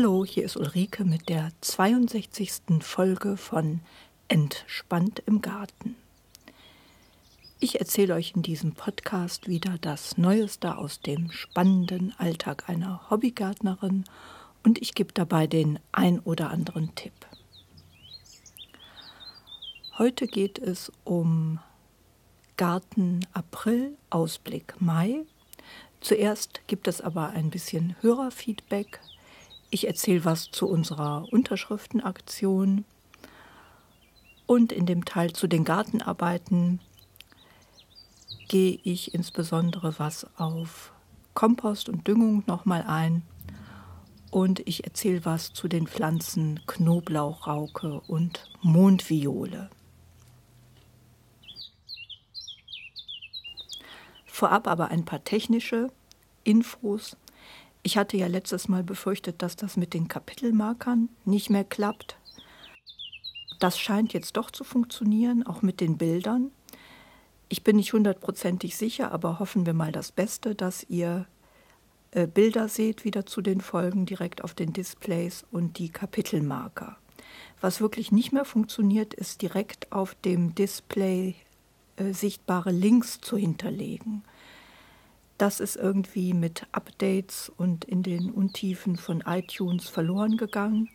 Hallo, hier ist Ulrike mit der 62. Folge von Entspannt im Garten. Ich erzähle euch in diesem Podcast wieder das Neueste aus dem spannenden Alltag einer Hobbygärtnerin und ich gebe dabei den ein oder anderen Tipp. Heute geht es um Garten April, Ausblick Mai. Zuerst gibt es aber ein bisschen Hörerfeedback. Ich erzähle was zu unserer Unterschriftenaktion und in dem Teil zu den Gartenarbeiten gehe ich insbesondere was auf Kompost und Düngung nochmal ein und ich erzähle was zu den Pflanzen Knoblauchrauke und Mondviole. Vorab aber ein paar technische Infos. Ich hatte ja letztes Mal befürchtet, dass das mit den Kapitelmarkern nicht mehr klappt. Das scheint jetzt doch zu funktionieren, auch mit den Bildern. Ich bin nicht hundertprozentig sicher, aber hoffen wir mal das Beste, dass ihr äh, Bilder seht wieder zu den Folgen direkt auf den Displays und die Kapitelmarker. Was wirklich nicht mehr funktioniert, ist direkt auf dem Display äh, sichtbare Links zu hinterlegen. Das ist irgendwie mit Updates und in den Untiefen von iTunes verloren gegangen.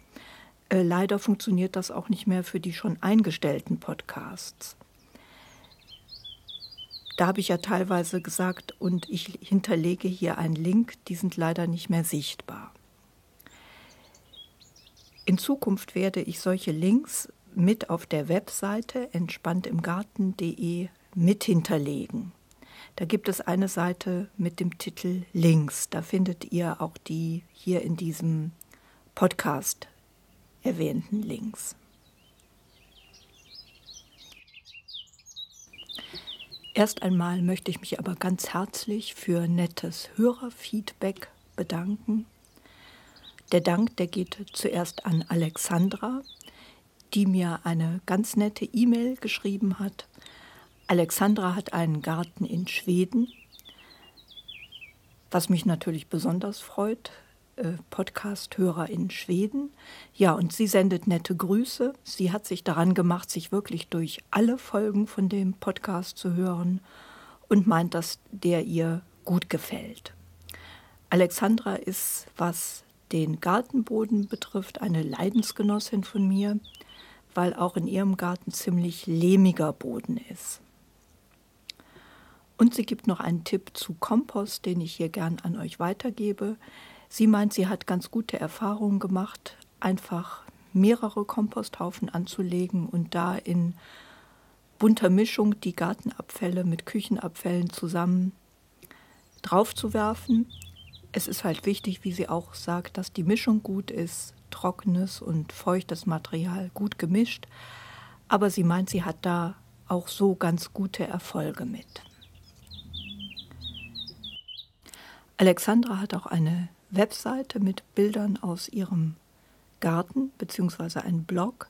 Äh, leider funktioniert das auch nicht mehr für die schon eingestellten Podcasts. Da habe ich ja teilweise gesagt, und ich hinterlege hier einen Link, die sind leider nicht mehr sichtbar. In Zukunft werde ich solche Links mit auf der Webseite entspanntimgarten.de mit hinterlegen. Da gibt es eine Seite mit dem Titel Links. Da findet ihr auch die hier in diesem Podcast erwähnten Links. Erst einmal möchte ich mich aber ganz herzlich für nettes Hörerfeedback bedanken. Der Dank, der geht zuerst an Alexandra, die mir eine ganz nette E-Mail geschrieben hat. Alexandra hat einen Garten in Schweden, was mich natürlich besonders freut. Äh, Podcast-Hörer in Schweden. Ja, und sie sendet nette Grüße. Sie hat sich daran gemacht, sich wirklich durch alle Folgen von dem Podcast zu hören und meint, dass der ihr gut gefällt. Alexandra ist, was den Gartenboden betrifft, eine Leidensgenossin von mir, weil auch in ihrem Garten ziemlich lehmiger Boden ist. Und sie gibt noch einen Tipp zu Kompost, den ich hier gern an euch weitergebe. Sie meint, sie hat ganz gute Erfahrungen gemacht, einfach mehrere Komposthaufen anzulegen und da in bunter Mischung die Gartenabfälle mit Küchenabfällen zusammen draufzuwerfen. Es ist halt wichtig, wie sie auch sagt, dass die Mischung gut ist, trockenes und feuchtes Material gut gemischt. Aber sie meint, sie hat da auch so ganz gute Erfolge mit. Alexandra hat auch eine Webseite mit Bildern aus ihrem Garten bzw. einen Blog.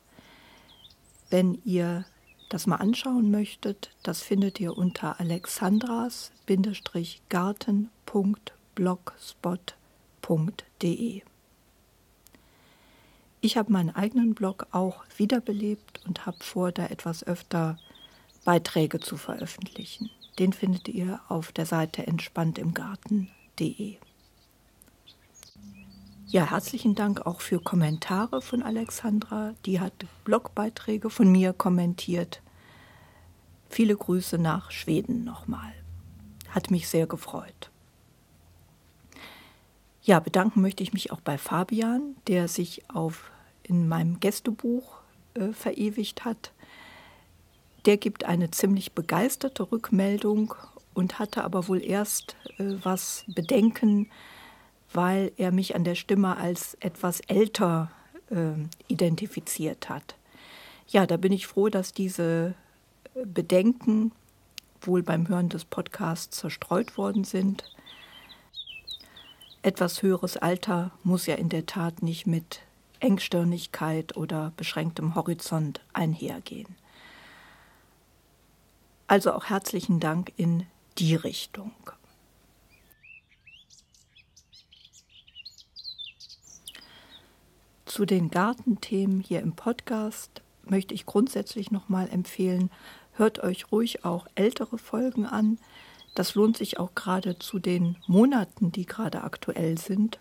Wenn ihr das mal anschauen möchtet, das findet ihr unter alexandras-garten.blogspot.de. Ich habe meinen eigenen Blog auch wiederbelebt und habe vor, da etwas öfter Beiträge zu veröffentlichen. Den findet ihr auf der Seite entspanntimgarten.de. Ja, herzlichen Dank auch für Kommentare von Alexandra. Die hat Blogbeiträge von mir kommentiert. Viele Grüße nach Schweden nochmal. Hat mich sehr gefreut. Ja, bedanken möchte ich mich auch bei Fabian, der sich auf in meinem Gästebuch äh, verewigt hat. Der gibt eine ziemlich begeisterte Rückmeldung und hatte aber wohl erst äh, was Bedenken, weil er mich an der Stimme als etwas älter äh, identifiziert hat. Ja, da bin ich froh, dass diese äh, Bedenken wohl beim Hören des Podcasts zerstreut worden sind. Etwas höheres Alter muss ja in der Tat nicht mit Engstirnigkeit oder beschränktem Horizont einhergehen. Also auch herzlichen Dank in die Richtung. Zu den Gartenthemen hier im Podcast möchte ich grundsätzlich nochmal empfehlen, hört euch ruhig auch ältere Folgen an. Das lohnt sich auch gerade zu den Monaten, die gerade aktuell sind,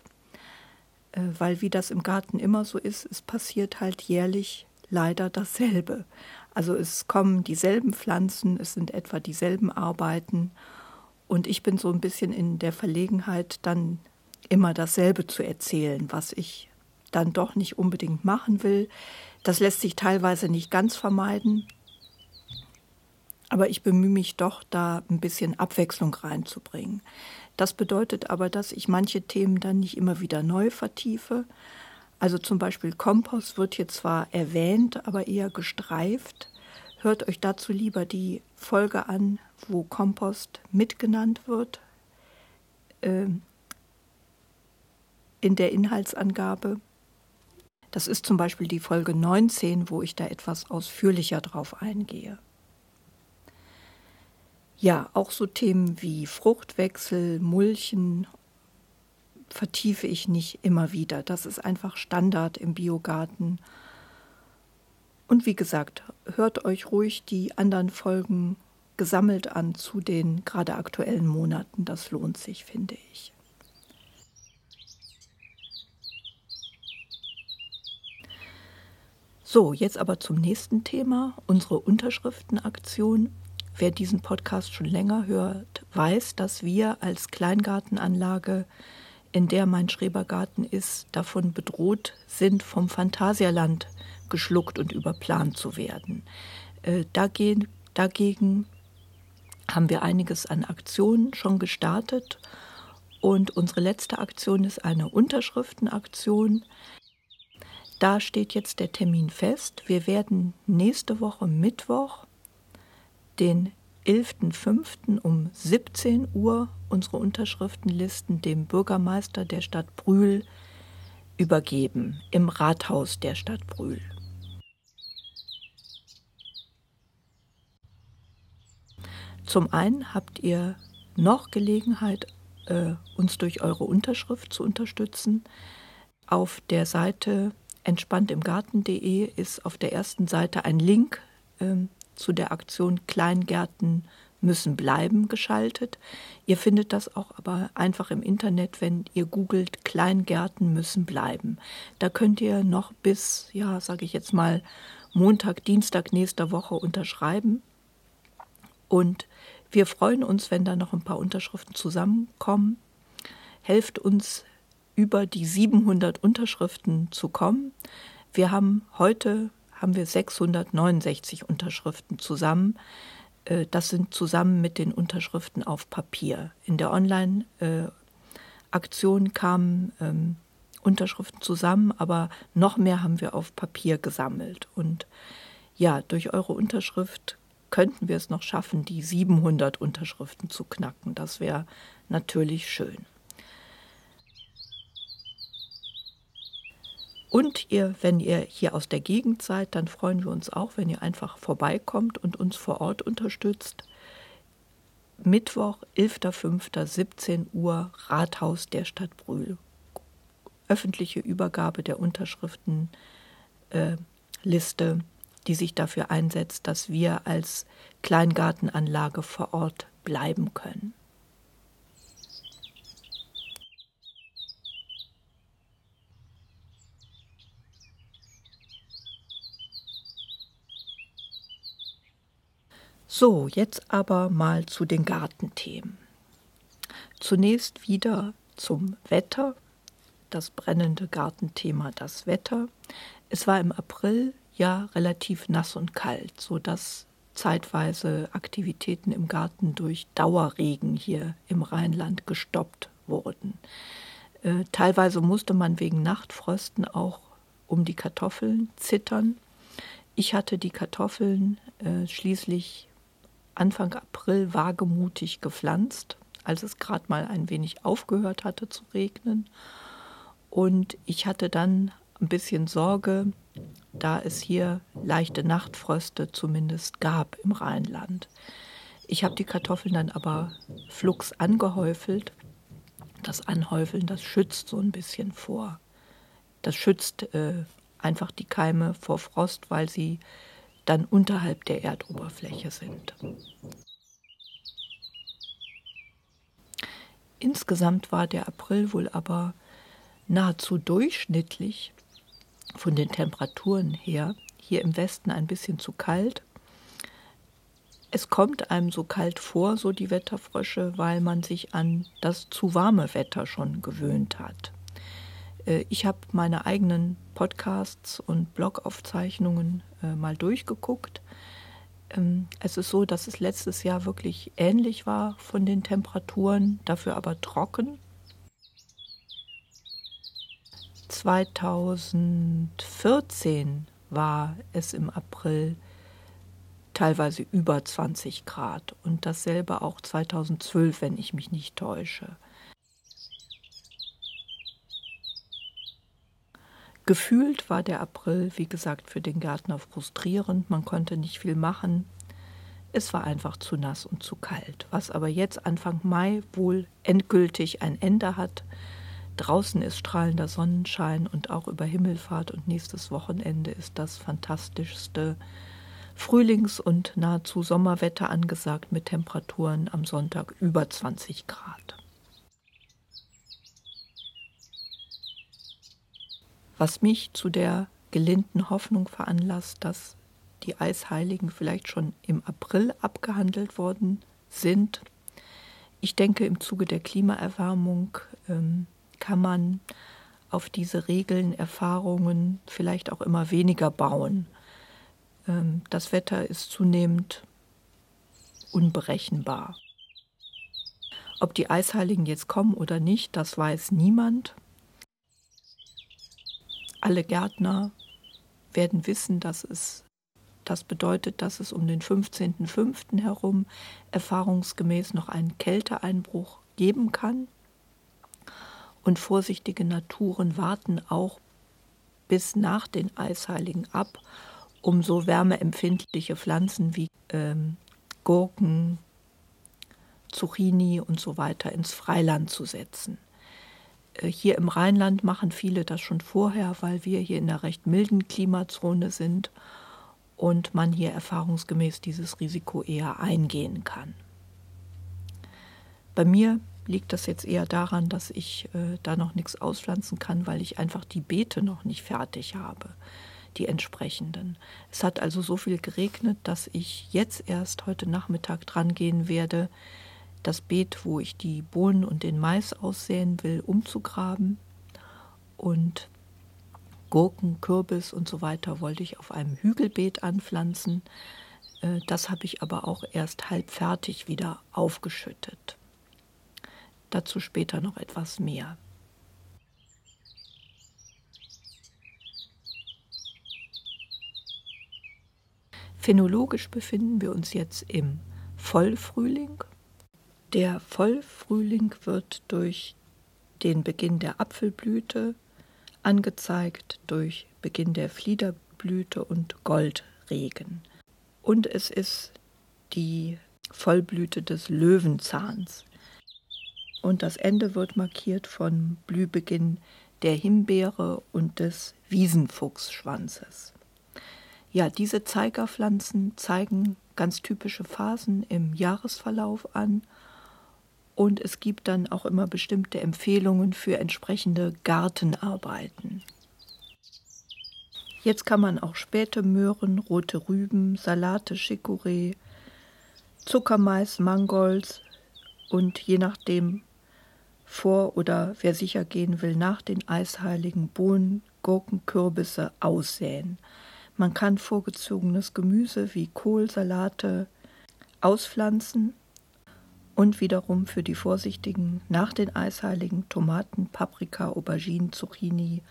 äh, weil wie das im Garten immer so ist, es passiert halt jährlich leider dasselbe. Also es kommen dieselben Pflanzen, es sind etwa dieselben Arbeiten und ich bin so ein bisschen in der Verlegenheit, dann immer dasselbe zu erzählen, was ich dann doch nicht unbedingt machen will. Das lässt sich teilweise nicht ganz vermeiden, aber ich bemühe mich doch, da ein bisschen Abwechslung reinzubringen. Das bedeutet aber, dass ich manche Themen dann nicht immer wieder neu vertiefe, also zum Beispiel Kompost wird hier zwar erwähnt, aber eher gestreift. Hört euch dazu lieber die Folge an, wo Kompost mitgenannt wird äh, in der Inhaltsangabe. Das ist zum Beispiel die Folge 19, wo ich da etwas ausführlicher drauf eingehe. Ja, auch so Themen wie Fruchtwechsel, Mulchen vertiefe ich nicht immer wieder. Das ist einfach Standard im Biogarten. Und wie gesagt, hört euch ruhig die anderen Folgen gesammelt an zu den gerade aktuellen Monaten. Das lohnt sich, finde ich. So, jetzt aber zum nächsten Thema, unsere Unterschriftenaktion. Wer diesen Podcast schon länger hört, weiß, dass wir als Kleingartenanlage in der mein Schrebergarten ist, davon bedroht sind, vom Phantasialand geschluckt und überplant zu werden. Äh, dagegen, dagegen haben wir einiges an Aktionen schon gestartet und unsere letzte Aktion ist eine Unterschriftenaktion. Da steht jetzt der Termin fest. Wir werden nächste Woche Mittwoch den 11.05. um 17 Uhr unsere Unterschriftenlisten dem Bürgermeister der Stadt Brühl übergeben, im Rathaus der Stadt Brühl. Zum einen habt ihr noch Gelegenheit, äh, uns durch eure Unterschrift zu unterstützen. Auf der Seite entspanntimgarten.de ist auf der ersten Seite ein Link ähm, zu der Aktion Kleingärten müssen bleiben geschaltet. Ihr findet das auch aber einfach im Internet, wenn ihr googelt Kleingärten müssen bleiben. Da könnt ihr noch bis, ja, sage ich jetzt mal, Montag, Dienstag nächster Woche unterschreiben. Und wir freuen uns, wenn da noch ein paar Unterschriften zusammenkommen. Helft uns über die 700 Unterschriften zu kommen. Wir haben heute haben wir 669 Unterschriften zusammen. Äh, das sind zusammen mit den Unterschriften auf Papier. In der Online-Aktion kamen ähm, Unterschriften zusammen, aber noch mehr haben wir auf Papier gesammelt. Und ja, durch eure Unterschrift könnten wir es noch schaffen, die 700 Unterschriften zu knacken. Das wäre natürlich schön. Und ihr, wenn ihr hier aus der Gegend seid, dann freuen wir uns auch, wenn ihr einfach vorbeikommt und uns vor Ort unterstützt. Mittwoch, 11.05.17 Uhr, Rathaus der Stadt Brühl. Öffentliche Übergabe der Unterschriftenliste, äh, die sich dafür einsetzt, dass wir als Kleingartenanlage vor Ort bleiben können. So, jetzt aber mal zu den Gartenthemen. Zunächst wieder zum Wetter, das brennende Gartenthema, das Wetter. Es war im April ja relativ nass und kalt, sodass zeitweise Aktivitäten im Garten durch Dauerregen hier im Rheinland gestoppt wurden. Äh, teilweise musste man wegen Nachtfrösten auch um die Kartoffeln zittern. Ich hatte die Kartoffeln äh, schließlich Anfang April wagemutig gepflanzt, als es gerade mal ein wenig aufgehört hatte zu regnen. Und ich hatte dann ein bisschen Sorge, da es hier leichte Nachtfröste zumindest gab im Rheinland. Ich habe die Kartoffeln dann aber flugs angehäufelt. Das Anhäufeln, das schützt so ein bisschen vor Das schützt äh, einfach die Keime vor Frost, weil sie dann unterhalb der Erdoberfläche sind. Insgesamt war der April wohl aber nahezu durchschnittlich von den Temperaturen her. Hier im Westen ein bisschen zu kalt. Es kommt einem so kalt vor, so die Wetterfrösche, weil man sich an das zu warme Wetter schon gewöhnt hat. Äh, ich habe meine eigenen Podcasts und Blogaufzeichnungen äh, mal durchgeguckt. Ähm, es ist so, dass es letztes Jahr wirklich ähnlich war von den Temperaturen, dafür aber trocken. 2014 war es im April teilweise über 20 Grad und dasselbe auch 2012, wenn ich mich nicht täusche. Gefühlt war der April, wie gesagt, für den Gärtner frustrierend. Man konnte nicht viel machen. Es war einfach zu nass und zu kalt. Was aber jetzt Anfang Mai wohl endgültig ein Ende hat. Draußen ist strahlender Sonnenschein und auch über Himmelfahrt und nächstes Wochenende ist das fantastischste Frühlings- und nahezu Sommerwetter angesagt mit Temperaturen am Sonntag über 20 Grad. Was mich zu der gelinden Hoffnung veranlasst, dass die Eisheiligen vielleicht schon im April abgehandelt worden sind. Ich denke, im Zuge der Klimaerwärmung ähm, kann man auf diese Regeln, Erfahrungen vielleicht auch immer weniger bauen. Ähm, das Wetter ist zunehmend unberechenbar. Ob die Eisheiligen jetzt kommen oder nicht, das weiß niemand. Alle Gärtner werden wissen, dass es das bedeutet, dass es um den 15.05. herum erfahrungsgemäß noch einen Kälteeinbruch geben kann. Und vorsichtige Naturen warten auch bis nach den Eisheiligen ab, um so wärmeempfindliche Pflanzen wie ähm, Gurken, Zucchini und so weiter ins Freiland zu setzen. Äh, hier im Rheinland machen viele das schon vorher, weil wir hier in einer recht milden Klimazone sind und man hier erfahrungsgemäß dieses Risiko eher eingehen kann. Bei mir liegt das jetzt eher daran, dass ich äh, da noch nichts auspflanzen kann, weil ich einfach die Beete noch nicht fertig habe, die entsprechenden. Es hat also so viel geregnet, dass ich jetzt erst heute Nachmittag dran gehen werde, das Beet, wo ich die Bohnen und den Mais aussäen will, umzugraben. Und Gurken, Kürbis und so weiter wollte ich auf einem Hügelbeet anpflanzen. Äh, das habe ich aber auch erst halb fertig wieder aufgeschüttet. Dazu später noch etwas mehr. Phänologisch befinden wir uns jetzt im Vollfrühling der Vollfrühling wird durch den Beginn der Apfelblüte angezeigt, durch Beginn der Fliederblüte und Goldregen. Und es ist die Vollblüte des Löwenzahns. Und das Ende wird markiert von Blühbeginn der Himbeere und des Wiesenfuchsschwanzes. Ja, diese Zeigerpflanzen zeigen ganz typische Phasen im Jahresverlauf an und es gibt dann auch immer bestimmte Empfehlungen für entsprechende Gartenarbeiten. Jetzt kann man auch späte Möhren, rote Rüben, Salate, Chicorée, Zuckermais, Mangolds und je nachdem vor oder wer sicher gehen will, nach den eisheiligen Bohnen, Gurken, Kürbisse aussäen. Man kann vorgezogenes Gemüse wie Kohl, Salate auspflanzen und wiederum für die Vorsichtigen nach den Eisheiligen Tomaten, Paprika, Auberginen, Zucchini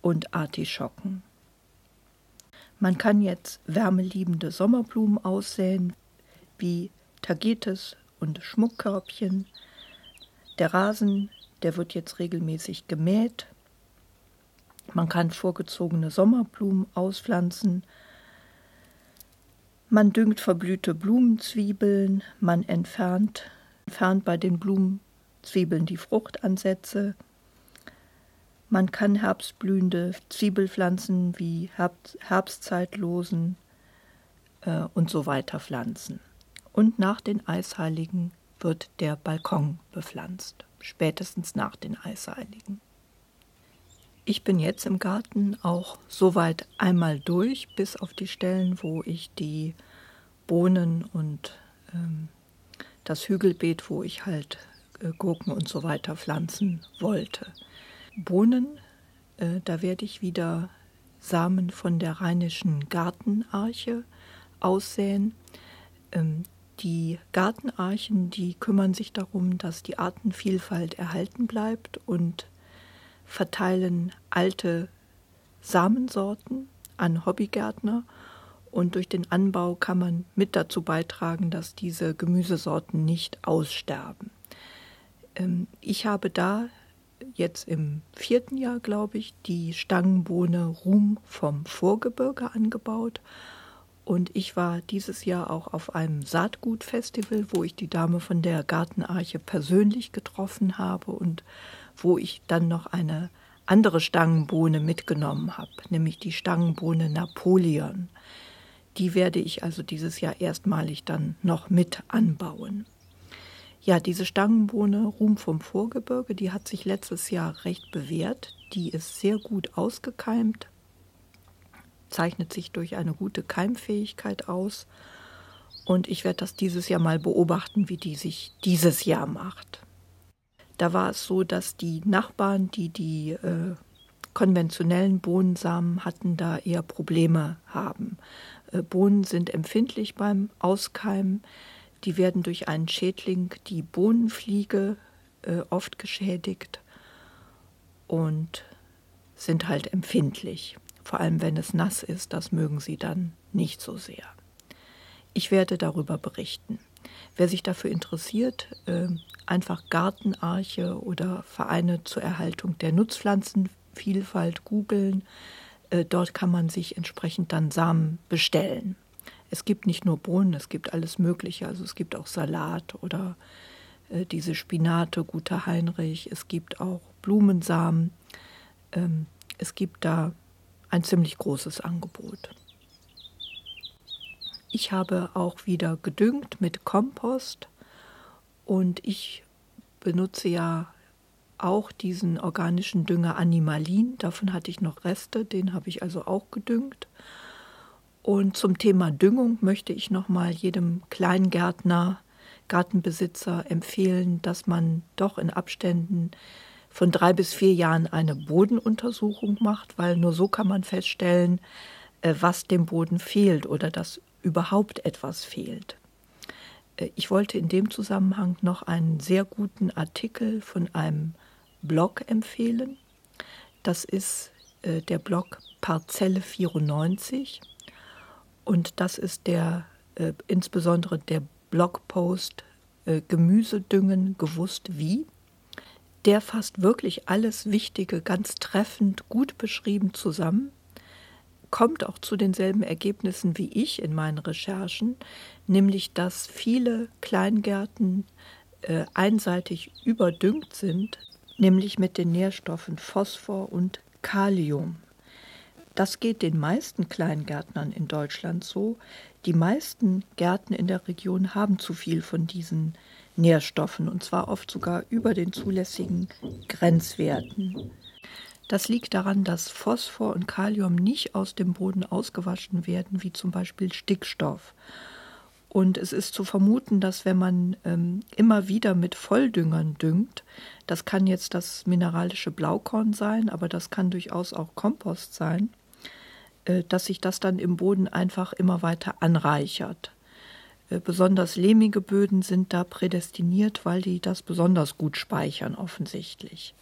und Artischocken. Man kann jetzt wärmeliebende Sommerblumen aussäen, wie Tagetes und Schmuckkörbchen. Der Rasen, der wird jetzt regelmäßig gemäht. Man kann vorgezogene Sommerblumen auspflanzen. Man düngt verblühte Blumenzwiebeln, man entfernt entfernt bei den Blumenzwiebeln die Fruchtansätze. Man kann herbstblühende Zwiebelpflanzen wie Herbstzeitlosen äh, und so weiter pflanzen. Und nach den Eisheiligen wird der Balkon bepflanzt, spätestens nach den Eisheiligen. Ich bin jetzt im Garten auch soweit einmal durch, bis auf die Stellen, wo ich die Bohnen und ähm, das Hügelbeet, wo ich halt äh, Gurken und so weiter pflanzen wollte. Bohnen, äh, da werde ich wieder Samen von der rheinischen Gartenarche aussäen. Ähm, die Gartenarchen, die kümmern sich darum, dass die Artenvielfalt erhalten bleibt und verteilen alte Samensorten an Hobbygärtner. Und durch den Anbau kann man mit dazu beitragen, dass diese Gemüsesorten nicht aussterben. Ähm, ich habe da jetzt im vierten Jahr, glaube ich, die Stangenbohne Ruhm vom Vorgebirge angebaut und ich war dieses Jahr auch auf einem Saatgutfestival, wo ich die Dame von der Gartenarche persönlich getroffen habe und wo ich dann noch eine andere Stangenbohne mitgenommen habe, nämlich die Stangenbohne Napoleon. Die werde ich also dieses Jahr erstmalig dann noch mit anbauen. Ja, diese Stangenbohne Ruhm vom Vorgebirge, die hat sich letztes Jahr recht bewährt. Die ist sehr gut ausgekeimt, zeichnet sich durch eine gute Keimfähigkeit aus. Und ich werde das dieses Jahr mal beobachten, wie die sich dieses Jahr macht. Da war es so, dass die Nachbarn, die die äh, konventionellen Bohnensamen hatten, da eher Probleme haben. Äh, Bohnen sind empfindlich beim Auskeimen. Die werden durch einen Schädling, die Bohnenfliege, äh, oft geschädigt und sind halt empfindlich vor allem wenn es nass ist, das mögen sie dann nicht so sehr. Ich werde darüber berichten. Wer sich dafür interessiert, äh, einfach Gartenarche oder Vereine zur Erhaltung der Nutzpflanzenvielfalt googeln. Äh, dort kann man sich entsprechend dann Samen bestellen. Es gibt nicht nur Bohnen, es gibt alles Mögliche. Also es gibt auch Salat oder äh, diese Spinate, guter Heinrich. Es gibt auch Blumensamen. Ähm, es gibt da ein ziemlich großes Angebot. Ich habe auch wieder gedüngt mit Kompost und ich benutze ja auch diesen organischen Dünger Animalin. Davon hatte ich noch Reste, den habe ich also auch gedüngt. Und zum Thema Düngung möchte ich nochmal jedem Kleingärtner, Gartenbesitzer empfehlen, dass man doch in Abständen von drei bis vier Jahren eine Bodenuntersuchung macht, weil nur so kann man feststellen, äh, was dem Boden fehlt oder dass überhaupt etwas fehlt. Äh, ich wollte in dem Zusammenhang noch einen sehr guten Artikel von einem Blog empfehlen. Das ist äh, der Blog Parzelle 94 und das ist der insbesondere der Blogpost Gemüsedüngen gewusst wie der fasst wirklich alles Wichtige ganz treffend, gut beschrieben zusammen, kommt auch zu denselben Ergebnissen wie ich in meinen Recherchen, nämlich dass viele Kleingärten äh, einseitig überdüngt sind, nämlich mit den Nährstoffen Phosphor und Kalium. Das geht den meisten Kleingärtnern in Deutschland so. Die meisten Gärten in der Region haben zu viel von diesen Nährstoffen und zwar oft sogar über den zulässigen Grenzwerten. Das liegt daran, dass Phosphor und Kalium nicht aus dem Boden ausgewaschen werden, wie zum Beispiel Stickstoff. Und es ist zu vermuten, dass wenn man ähm, immer wieder mit Volldüngern düngt, das kann jetzt das mineralische Blaukorn sein, aber das kann durchaus auch Kompost sein, äh, dass sich das dann im Boden einfach immer weiter anreichert. Äh, besonders lehmige Böden sind da prädestiniert, weil die das besonders gut speichern offensichtlich.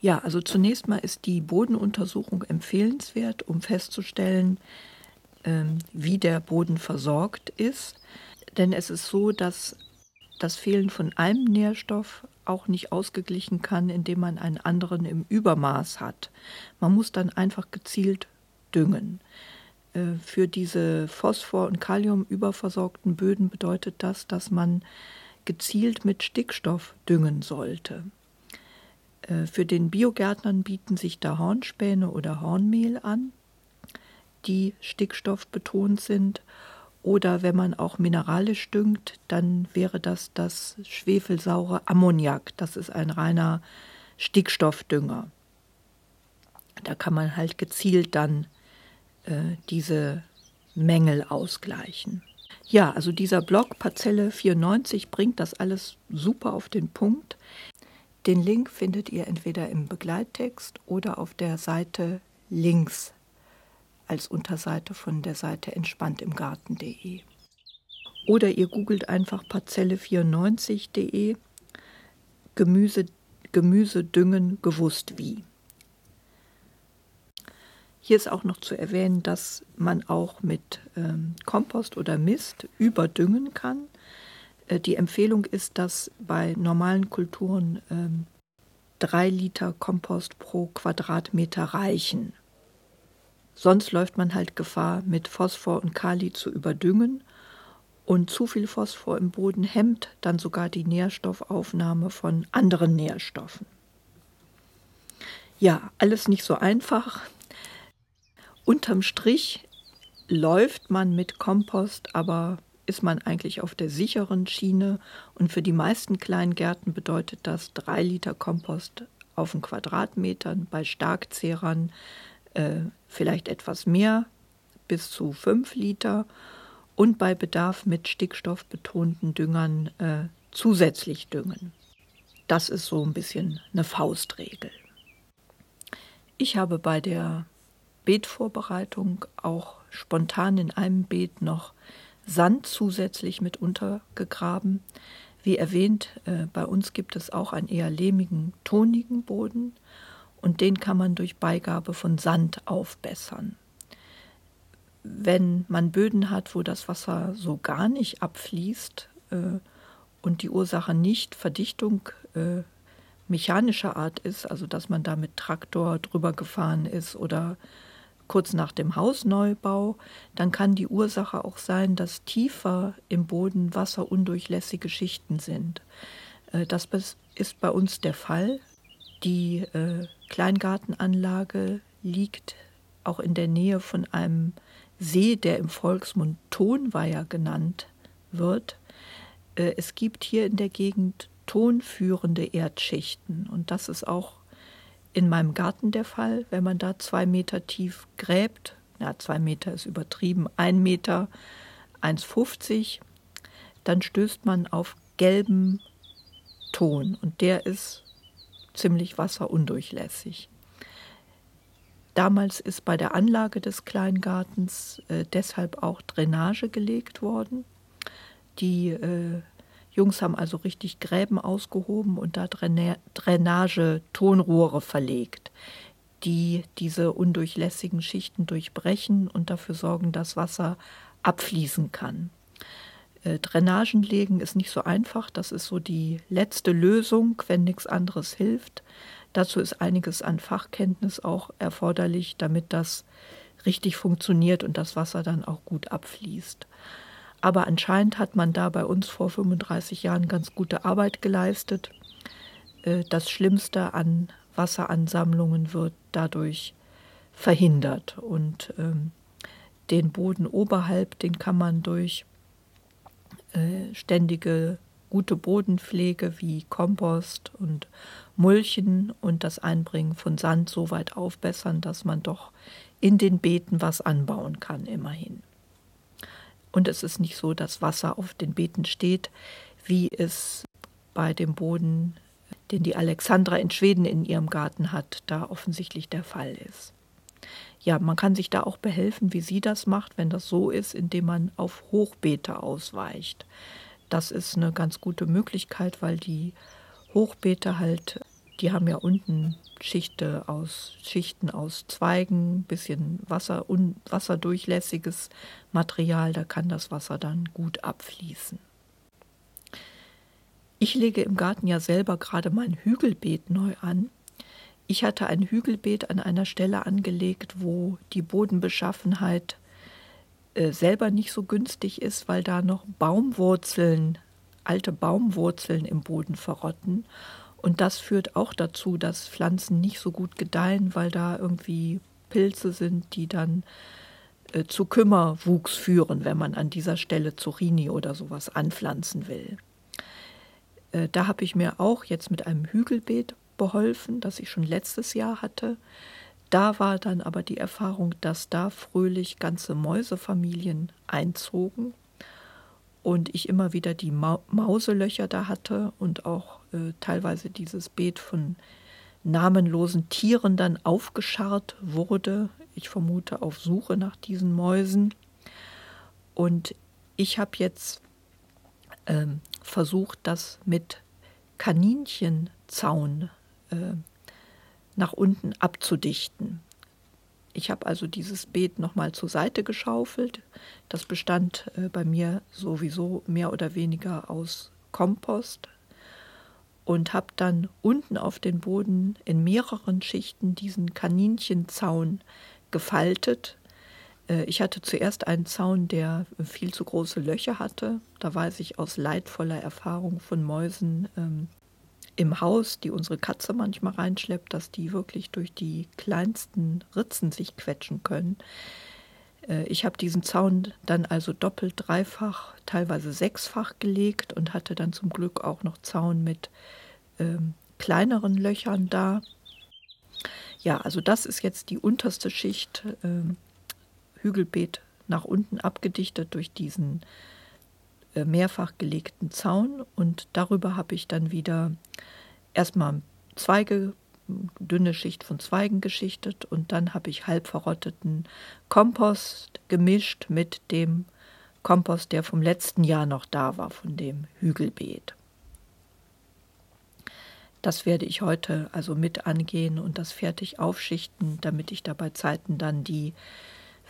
Ja, also zunächst mal ist die Bodenuntersuchung empfehlenswert, um festzustellen, ähm, wie der Boden versorgt ist. Denn es ist so, dass das Fehlen von einem Nährstoff auch nicht ausgeglichen kann, indem man einen anderen im Übermaß hat. Man muss dann einfach gezielt düngen. Äh, für diese Phosphor- und Kalium-überversorgten Böden bedeutet das, dass man gezielt mit Stickstoff düngen sollte. Äh, für den Biogärtnern bieten sich da Hornspäne oder Hornmehl an, die stickstoffbetont sind. Oder wenn man auch mineralisch düngt, dann wäre das das schwefelsaure Ammoniak. Das ist ein reiner Stickstoffdünger. Da kann man halt gezielt dann äh, diese Mängel ausgleichen. Ja, also dieser Blog Parzelle 94 bringt das alles super auf den Punkt. Den Link findet ihr entweder im Begleittext oder auf der Seite links als Unterseite von der Seite entspanntimgarten.de. Oder ihr googelt einfach parzelle94.de Gemüse, Gemüse düngen gewusst wie. Hier ist auch noch zu erwähnen, dass man auch mit ähm, Kompost oder Mist überdüngen kann. Äh, die Empfehlung ist, dass bei normalen Kulturen ähm, drei Liter Kompost pro Quadratmeter reichen. Sonst läuft man halt Gefahr, mit Phosphor und Kali zu überdüngen. Und zu viel Phosphor im Boden hemmt dann sogar die Nährstoffaufnahme von anderen Nährstoffen. Ja, alles nicht so einfach. Unterm Strich läuft man mit Kompost, aber ist man eigentlich auf der sicheren Schiene. Und für die meisten Kleingärten bedeutet das drei Liter Kompost auf den Quadratmetern, bei Starkzehrern äh, vielleicht etwas mehr, bis zu fünf Liter und bei Bedarf mit stickstoffbetonten Düngern äh, zusätzlich düngen. Das ist so ein bisschen eine Faustregel. Ich habe bei der Beetvorbereitung auch spontan in einem Beet noch Sand zusätzlich mit untergegraben. Wie erwähnt, äh, bei uns gibt es auch einen eher lehmigen, tonigen Boden und den kann man durch Beigabe von Sand aufbessern. Wenn man Böden hat, wo das Wasser so gar nicht abfließt äh, und die Ursache nicht Verdichtung äh, mechanischer Art ist, also dass man da mit Traktor drüber gefahren ist oder kurz nach dem Hausneubau, dann kann die Ursache auch sein, dass tiefer im Boden wasserundurchlässige Schichten sind. Äh, das ist bei uns der Fall. Die äh, Kleingartenanlage liegt auch in der Nähe von einem See, der im Volksmund Tonweiher genannt wird. Äh, es gibt hier in der Gegend tonführende Erdschichten. Und das ist auch in meinem Garten der Fall, wenn man da zwei Meter tief gräbt, na, zwei Meter ist übertrieben, ein Meter, 1,50, dann stößt man auf gelben Ton. Und der ist ziemlich wasserundurchlässig. Damals ist bei der Anlage des Kleingartens äh, deshalb auch Drainage gelegt worden. Die äh, Jungs haben also richtig Gräben ausgehoben und da Drainage-Tonrohre verlegt, die diese undurchlässigen Schichten durchbrechen und dafür sorgen, dass Wasser abfließen kann. Äh, Drainagen legen ist nicht so einfach, das ist so die letzte Lösung, wenn nichts anderes hilft. Dazu ist einiges an Fachkenntnis auch erforderlich, damit das richtig funktioniert und das Wasser dann auch gut abfließt. Aber anscheinend hat man da bei uns vor 35 Jahren ganz gute Arbeit geleistet. Äh, das Schlimmste an Wasseransammlungen wird dadurch verhindert. Und ähm, den Boden oberhalb, den kann man durch äh, ständige gute Bodenpflege wie Kompost und Mulchen und das Einbringen von Sand so weit aufbessern, dass man doch in den Beeten was anbauen kann, immerhin. Und es ist nicht so, dass Wasser auf den Beeten steht, wie es bei dem Boden, den die Alexandra in Schweden in ihrem Garten hat, da offensichtlich der Fall ist. Ja, man kann sich da auch behelfen, wie sie das macht, wenn das so ist, indem man auf Hochbeete ausweicht. Das ist eine ganz gute Möglichkeit, weil die Hochbeete halt die haben ja unten Schichte aus, Schichten aus Zweigen, bisschen Wasser, un, wasserdurchlässiges Material, da kann das Wasser dann gut abfließen. Ich lege im Garten ja selber gerade mein Hügelbeet neu an. Ich hatte ein Hügelbeet an einer Stelle angelegt, wo die Bodenbeschaffenheit äh, selber nicht so günstig ist, weil da noch Baumwurzeln, alte Baumwurzeln im Boden verrotten Und das führt auch dazu, dass Pflanzen nicht so gut gedeihen, weil da irgendwie Pilze sind, die dann äh, zu Kümmerwuchs führen, wenn man an dieser Stelle Zucchini oder sowas anpflanzen will. Äh, da habe ich mir auch jetzt mit einem Hügelbeet beholfen, das ich schon letztes Jahr hatte. Da war dann aber die Erfahrung, dass da fröhlich ganze Mäusefamilien einzogen und ich immer wieder die Ma Mauselöcher da hatte und auch äh, teilweise dieses Beet von namenlosen Tieren dann aufgescharrt wurde. Ich vermute auf Suche nach diesen Mäusen. Und ich habe jetzt ähm, versucht, das mit Kaninchenzaun äh, nach unten abzudichten. Ich habe also dieses Beet nochmal zur Seite geschaufelt. Das bestand äh, bei mir sowieso mehr oder weniger aus Kompost und habe dann unten auf den Boden in mehreren Schichten diesen Kaninchenzaun gefaltet. Äh, ich hatte zuerst einen Zaun, der viel zu große Löcher hatte. Da weiß ich aus leidvoller Erfahrung von Mäusen, ähm, im Haus, die unsere Katze manchmal reinschleppt, dass die wirklich durch die kleinsten Ritzen sich quetschen können. Äh, ich habe diesen Zaun dann also doppelt, dreifach, teilweise sechsfach gelegt und hatte dann zum Glück auch noch Zaun mit ähm, kleineren Löchern da. Ja, also das ist jetzt die unterste Schicht ähm, Hügelbeet nach unten abgedichtet durch diesen äh, mehrfach gelegten Zaun und darüber habe ich dann wieder erstmal Zweige, dünne Schicht von Zweigen geschichtet und dann habe ich halb verrotteten Kompost gemischt mit dem Kompost, der vom letzten Jahr noch da war, von dem Hügelbeet. Das werde ich heute also mit angehen und das fertig aufschichten, damit ich dabei Zeiten dann die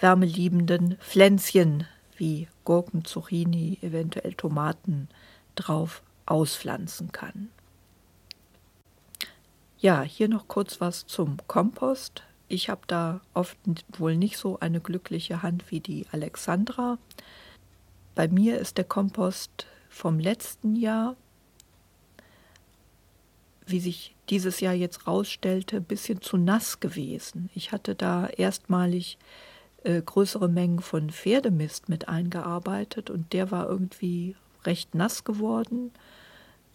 wärmeliebenden Pflänzchen wie Gurken, Zucchini, eventuell Tomaten drauf auspflanzen kann. Ja, hier noch kurz was zum Kompost. Ich habe da oft wohl nicht so eine glückliche Hand wie die Alexandra. Bei mir ist der Kompost vom letzten Jahr, wie sich dieses Jahr jetzt rausstellte, ein bisschen zu nass gewesen. Ich hatte da erstmalig äh, größere Mengen von Pferdemist mit eingearbeitet und der war irgendwie recht nass geworden,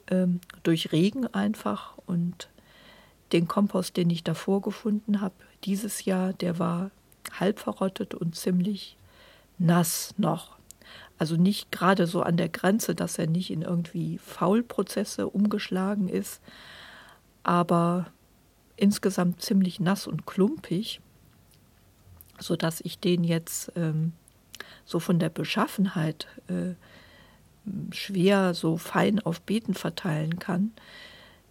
ähm, durch Regen einfach. Und den Kompost, den ich davor gefunden habe, dieses Jahr, der war halb verrottet und ziemlich nass noch. Also nicht gerade so an der Grenze, dass er nicht in irgendwie Faulprozesse umgeschlagen ist, aber insgesamt ziemlich nass und klumpig sodass ich den jetzt ähm, so von der Beschaffenheit äh, schwer so fein auf Beeten verteilen kann.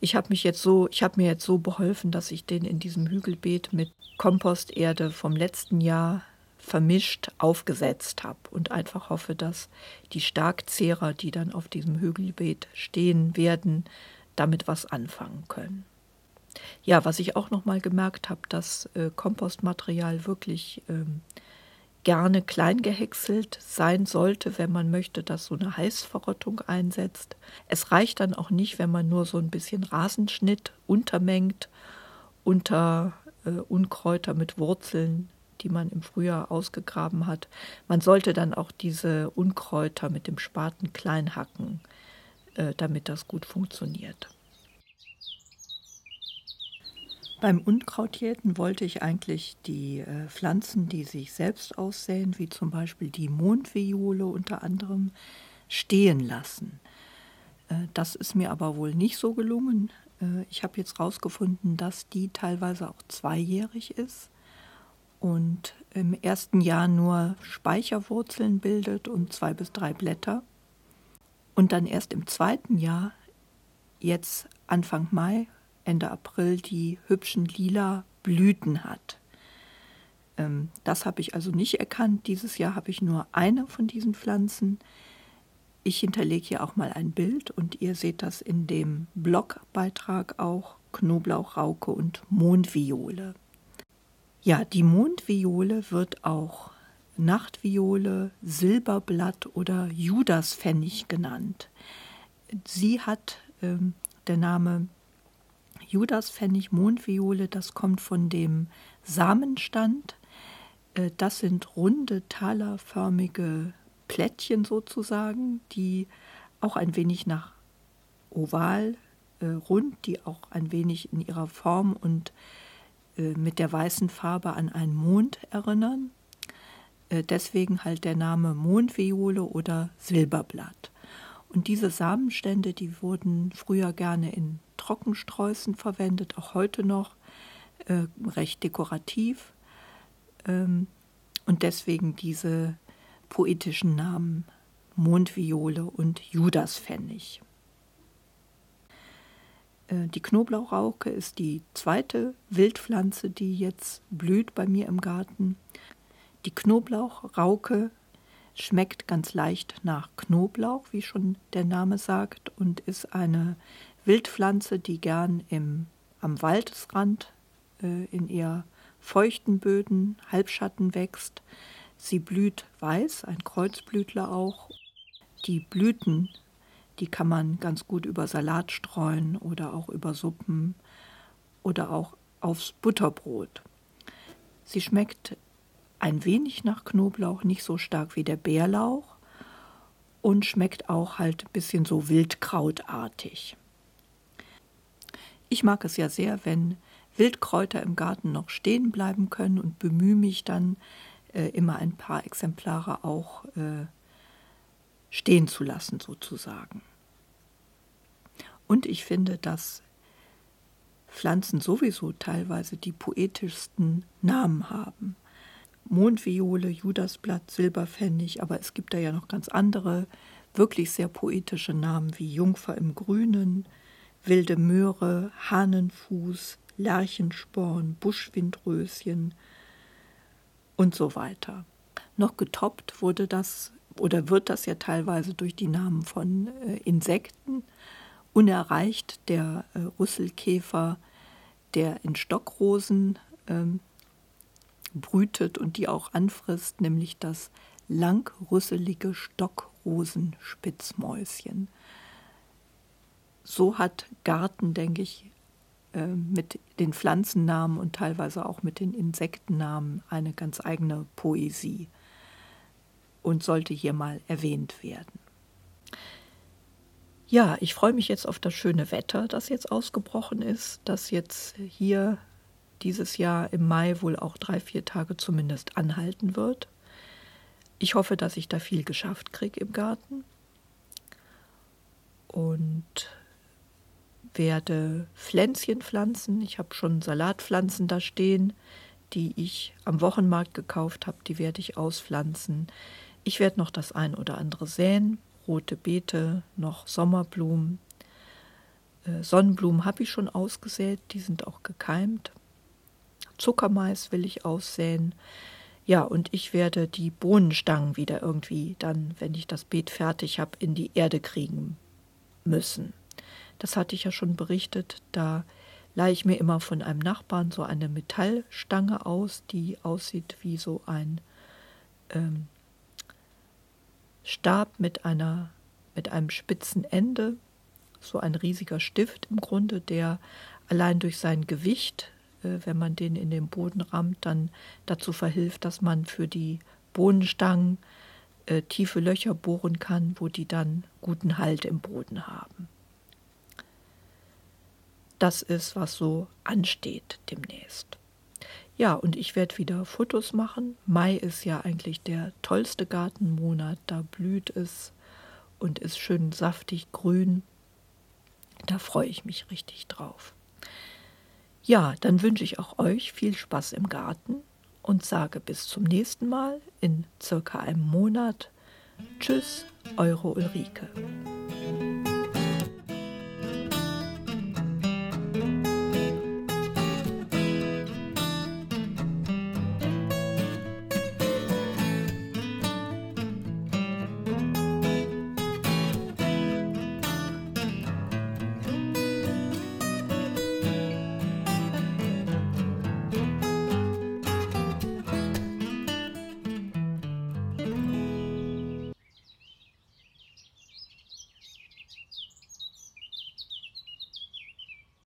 Ich habe mich jetzt so, ich habe mir jetzt so beholfen, dass ich den in diesem Hügelbeet mit Komposterde vom letzten Jahr vermischt aufgesetzt habe und einfach hoffe, dass die Starkzehrer, die dann auf diesem Hügelbeet stehen werden, damit was anfangen können. Ja, was ich auch noch mal gemerkt habe, dass äh, Kompostmaterial wirklich ähm, gerne klein gehäckselt sein sollte, wenn man möchte, dass so eine Heißverrottung einsetzt. Es reicht dann auch nicht, wenn man nur so ein bisschen Rasenschnitt untermengt unter äh, Unkräuter mit Wurzeln, die man im Frühjahr ausgegraben hat. Man sollte dann auch diese Unkräuter mit dem Spaten klein hacken, äh, damit das gut funktioniert. Beim Unkrautjäten wollte ich eigentlich die äh, Pflanzen, die sich selbst aussäen, wie zum Beispiel die Mondviole unter anderem, stehen lassen. Äh, das ist mir aber wohl nicht so gelungen. Äh, ich habe jetzt herausgefunden, dass die teilweise auch zweijährig ist und im ersten Jahr nur Speicherwurzeln bildet und zwei bis drei Blätter. Und dann erst im zweiten Jahr, jetzt Anfang Mai, Ende April die hübschen lila Blüten hat. Ähm, das habe ich also nicht erkannt. Dieses Jahr habe ich nur eine von diesen Pflanzen. Ich hinterlege hier auch mal ein Bild und ihr seht das in dem Blogbeitrag auch Knoblauch, Rauke und Mondviole. Ja, die Mondviole wird auch Nachtviole, Silberblatt oder Judaspfennig genannt. Sie hat, ähm, der Name Judaspfennig, Mondviole, das kommt von dem Samenstand. Äh, das sind runde, talerförmige Plättchen sozusagen, die auch ein wenig nach oval, äh, rund, die auch ein wenig in ihrer Form und äh, mit der weißen Farbe an einen Mond erinnern. Deswegen halt der Name Mondviole oder Silberblatt. Und diese Samenstände, die wurden früher gerne in Trockensträußen verwendet, auch heute noch äh, recht dekorativ. Ähm, und deswegen diese poetischen Namen Mondviole und Judaspfennig. Äh, die Knoblauchrauke ist die zweite Wildpflanze, die jetzt blüht bei mir im Garten. Die Knoblauchrauke schmeckt ganz leicht nach Knoblauch, wie schon der Name sagt, und ist eine Wildpflanze, die gern im, am Waldesrand äh, in eher feuchten Böden, Halbschatten wächst. Sie blüht weiß, ein Kreuzblütler auch. Die Blüten, die kann man ganz gut über Salat streuen oder auch über Suppen oder auch aufs Butterbrot. Sie schmeckt ein wenig nach Knoblauch, nicht so stark wie der Bärlauch und schmeckt auch halt ein bisschen so wildkrautartig. Ich mag es ja sehr, wenn Wildkräuter im Garten noch stehen bleiben können und bemühe mich dann äh, immer ein paar Exemplare auch äh, stehen zu lassen sozusagen. Und ich finde, dass Pflanzen sowieso teilweise die poetischsten Namen haben. Mondviole, Judasblatt, Silberpfennig, aber es gibt da ja noch ganz andere, wirklich sehr poetische Namen wie Jungfer im Grünen, wilde Möhre, Hahnenfuß, Lerchensporn, Buschwindröschen und so weiter. Noch getoppt wurde das oder wird das ja teilweise durch die Namen von äh, Insekten. Unerreicht der äh, Rüsselkäfer, der in Stockrosen ähm, brütet und die auch anfrisst, nämlich das langrüsselige Stockrosenspitzmäuschen. So hat Garten, denke ich, äh, mit den Pflanzennamen und teilweise auch mit den Insektennamen eine ganz eigene Poesie und sollte hier mal erwähnt werden. Ja, ich freue mich jetzt auf das schöne Wetter, das jetzt ausgebrochen ist, das jetzt hier dieses Jahr im Mai wohl auch drei, vier Tage zumindest anhalten wird. Ich hoffe, dass ich da viel geschafft kriege im Garten und werde Pflänzchen pflanzen. Ich habe schon Salatpflanzen da stehen, die ich am Wochenmarkt gekauft habe. Die werde ich auspflanzen. Ich werde noch das ein oder andere säen. Rote Beete, noch Sommerblumen. Äh, Sonnenblumen habe ich schon ausgesät, die sind auch gekeimt. Zuckermais will ich aussäen. Ja, und ich werde die Bohnenstangen wieder irgendwie dann, wenn ich das Beet fertig habe, in die Erde kriegen müssen. Das hatte ich ja schon berichtet. Da leihe ich mir immer von einem Nachbarn so eine Metallstange aus, die aussieht wie so ein ähm, Stab mit einer mit einem spitzen Ende, so ein riesiger Stift im Grunde, der allein durch sein Gewicht wenn man den in den Boden rammt, dann dazu verhilft, dass man für die Bohnenstangen äh, tiefe Löcher bohren kann, wo die dann guten Halt im Boden haben. Das ist, was so ansteht demnächst. Ja, und ich werde wieder Fotos machen. Mai ist ja eigentlich der tollste Gartenmonat. Da blüht es und ist schön saftig grün. Da freue ich mich richtig drauf. Ja, dann wünsche ich auch euch viel Spaß im Garten und sage bis zum nächsten Mal in circa einem Monat. Tschüss, eure Ulrike.